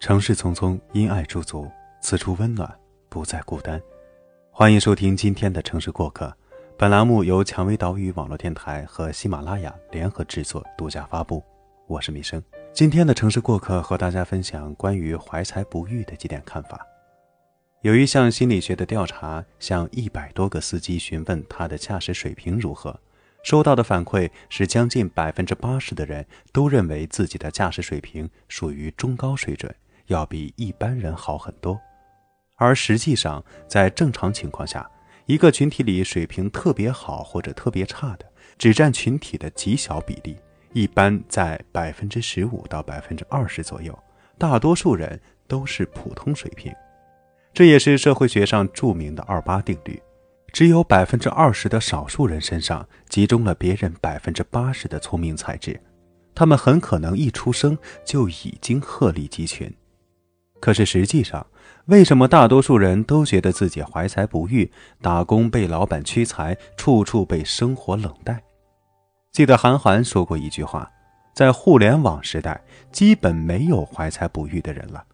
城市匆匆，因爱驻足，此处温暖，不再孤单。欢迎收听今天的城市过客。本栏目由蔷薇岛屿网络电台和喜马拉雅联合制作、独家发布。我是米生。今天的城市过客和大家分享关于怀才不遇的几点看法。有一项心理学的调查，向一百多个司机询问他的驾驶水平如何，收到的反馈是将近百分之八十的人都认为自己的驾驶水平属于中高水准。要比一般人好很多，而实际上，在正常情况下，一个群体里水平特别好或者特别差的，只占群体的极小比例，一般在百分之十五到百分之二十左右。大多数人都是普通水平，这也是社会学上著名的二八定律：只有百分之二十的少数人身上集中了别人百分之八十的聪明才智，他们很可能一出生就已经鹤立鸡群。可是实际上，为什么大多数人都觉得自己怀才不遇，打工被老板屈才，处处被生活冷待？记得韩寒说过一句话：“在互联网时代，基本没有怀才不遇的人了。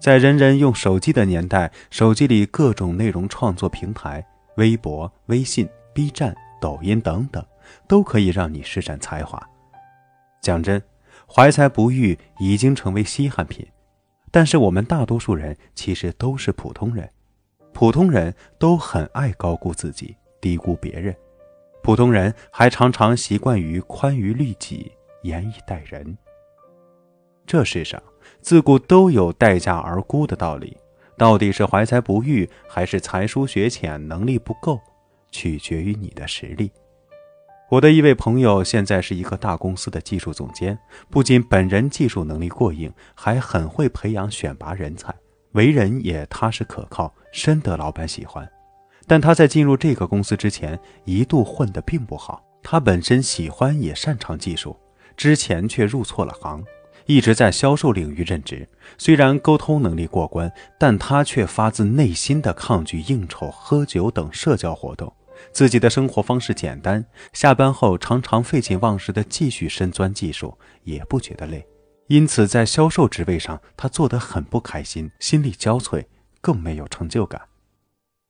在人人用手机的年代，手机里各种内容创作平台，微博、微信、B 站、抖音等等，都可以让你施展才华。讲真，怀才不遇已经成为稀罕品。”但是我们大多数人其实都是普通人，普通人都很爱高估自己，低估别人，普通人还常常习惯于宽于律己，严以待人。这世上自古都有待价而沽的道理，到底是怀才不遇，还是才疏学浅，能力不够，取决于你的实力。我的一位朋友现在是一个大公司的技术总监，不仅本人技术能力过硬，还很会培养选拔人才，为人也踏实可靠，深得老板喜欢。但他在进入这个公司之前，一度混得并不好。他本身喜欢也擅长技术，之前却入错了行，一直在销售领域任职。虽然沟通能力过关，但他却发自内心的抗拒应酬、喝酒等社交活动。自己的生活方式简单，下班后常常废寝忘食的继续深钻技术，也不觉得累。因此，在销售职位上，他做得很不开心，心力交瘁，更没有成就感。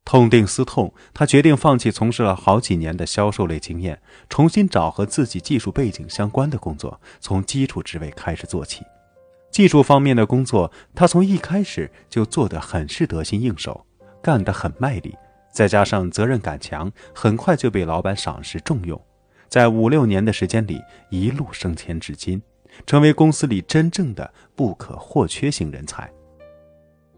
痛定思痛，他决定放弃从事了好几年的销售类经验，重新找和自己技术背景相关的工作，从基础职位开始做起。技术方面的工作，他从一开始就做得很是得心应手，干得很卖力。再加上责任感强，很快就被老板赏识重用，在五六年的时间里一路升迁至今，成为公司里真正的不可或缺型人才。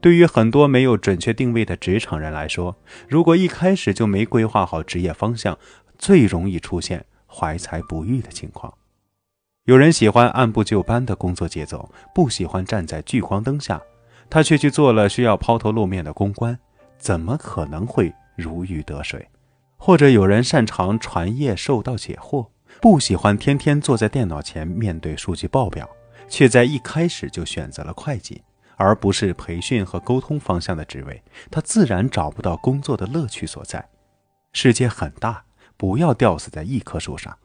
对于很多没有准确定位的职场人来说，如果一开始就没规划好职业方向，最容易出现怀才不遇的情况。有人喜欢按部就班的工作节奏，不喜欢站在聚光灯下，他却去做了需要抛头露面的公关，怎么可能会？如鱼得水，或者有人擅长传业授道解惑，不喜欢天天坐在电脑前面对数据报表，却在一开始就选择了会计，而不是培训和沟通方向的职位，他自然找不到工作的乐趣所在。世界很大，不要吊死在一棵树上。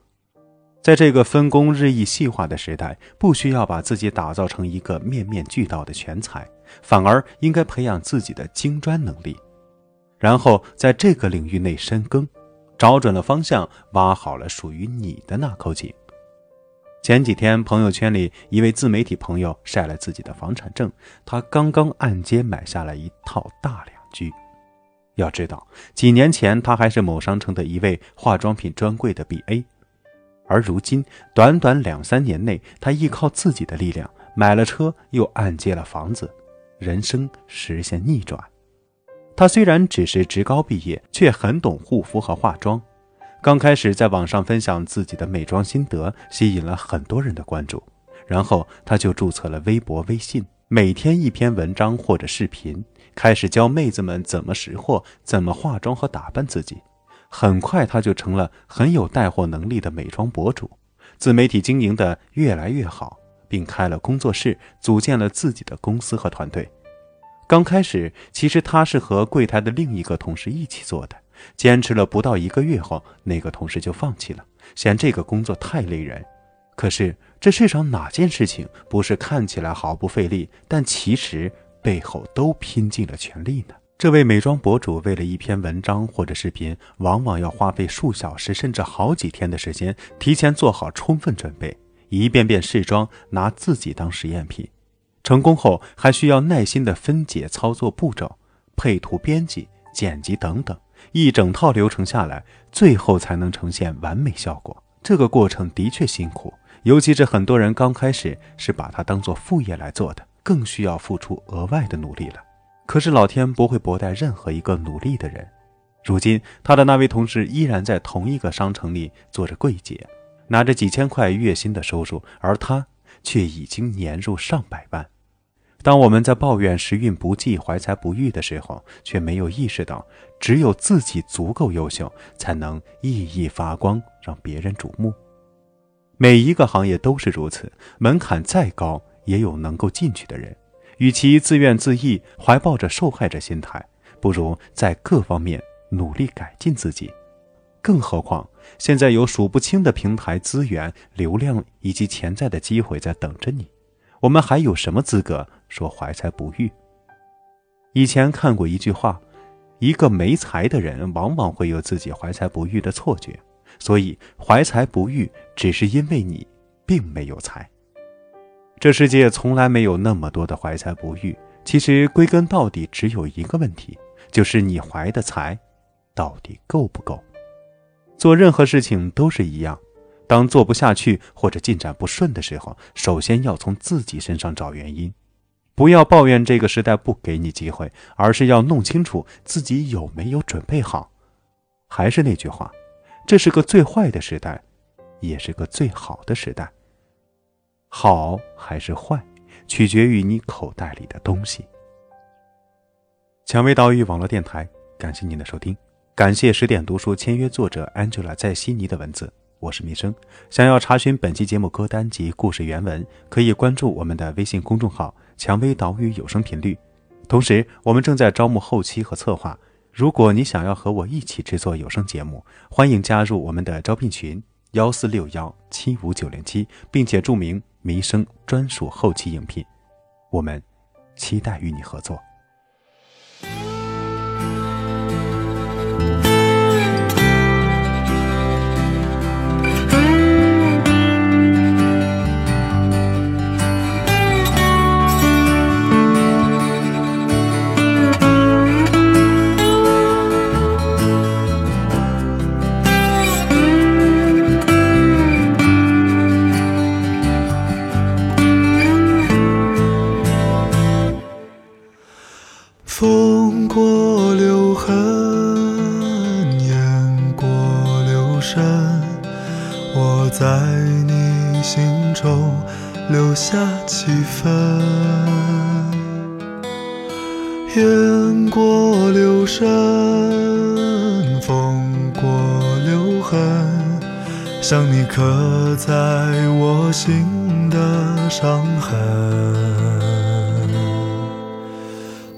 在这个分工日益细化的时代，不需要把自己打造成一个面面俱到的全才，反而应该培养自己的精专能力。然后在这个领域内深耕，找准了方向，挖好了属于你的那口井。前几天朋友圈里一位自媒体朋友晒了自己的房产证，他刚刚按揭买下了一套大两居。要知道，几年前他还是某商城的一位化妆品专柜的 BA，而如今短短两三年内，他依靠自己的力量买了车，又按揭了房子，人生实现逆转。他虽然只是职高毕业，却很懂护肤和化妆。刚开始在网上分享自己的美妆心得，吸引了很多人的关注。然后他就注册了微博、微信，每天一篇文章或者视频，开始教妹子们怎么识货、怎么化妆和打扮自己。很快他就成了很有带货能力的美妆博主，自媒体经营的越来越好，并开了工作室，组建了自己的公司和团队。刚开始，其实他是和柜台的另一个同事一起做的。坚持了不到一个月后，那个同事就放弃了，嫌这个工作太累人。可是这世上哪件事情不是看起来毫不费力，但其实背后都拼尽了全力呢？这位美妆博主为了一篇文章或者视频，往往要花费数小时甚至好几天的时间，提前做好充分准备，一遍遍试妆，拿自己当实验品。成功后，还需要耐心的分解操作步骤、配图编辑、剪辑等等，一整套流程下来，最后才能呈现完美效果。这个过程的确辛苦，尤其是很多人刚开始是把它当做副业来做的，更需要付出额外的努力了。可是老天不会薄待任何一个努力的人。如今，他的那位同事依然在同一个商城里做着柜姐，拿着几千块月薪的收入，而他却已经年入上百万。当我们在抱怨时运不济、怀才不遇的时候，却没有意识到，只有自己足够优秀，才能熠熠发光，让别人瞩目。每一个行业都是如此，门槛再高，也有能够进去的人。与其自怨自艾，怀抱着受害者心态，不如在各方面努力改进自己。更何况，现在有数不清的平台资源、流量以及潜在的机会在等着你，我们还有什么资格说怀才不遇？以前看过一句话：一个没才的人，往往会有自己怀才不遇的错觉。所以，怀才不遇，只是因为你并没有才。这世界从来没有那么多的怀才不遇，其实归根到底只有一个问题，就是你怀的才到底够不够。做任何事情都是一样，当做不下去或者进展不顺的时候，首先要从自己身上找原因，不要抱怨这个时代不给你机会，而是要弄清楚自己有没有准备好。还是那句话，这是个最坏的时代，也是个最好的时代。好还是坏，取决于你口袋里的东西。蔷薇岛屿网络电台，感谢您的收听，感谢十点读书签约作者 Angela 在悉尼的文字，我是弥生。想要查询本期节目歌单及故事原文，可以关注我们的微信公众号“蔷薇岛屿有声频率”。同时，我们正在招募后期和策划，如果你想要和我一起制作有声节目，欢迎加入我们的招聘群幺四六幺七五九零七，并且注明。民生专属后期应聘，我们期待与你合作。留声，风过留痕，像你刻在我心的伤痕。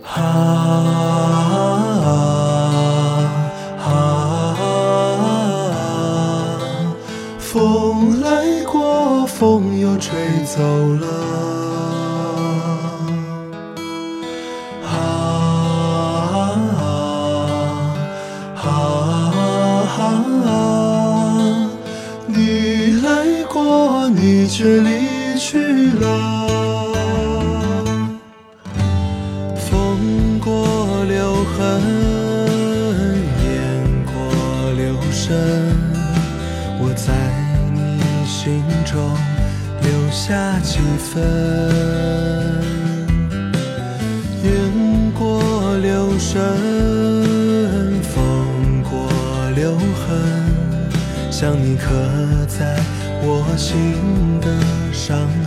啊。风又吹走了，离去了。风过留痕，雁过留声，我在你心中。留下几分，雁过留声，风过留痕，想你刻在我心的伤。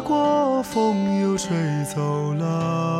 过风又吹走了。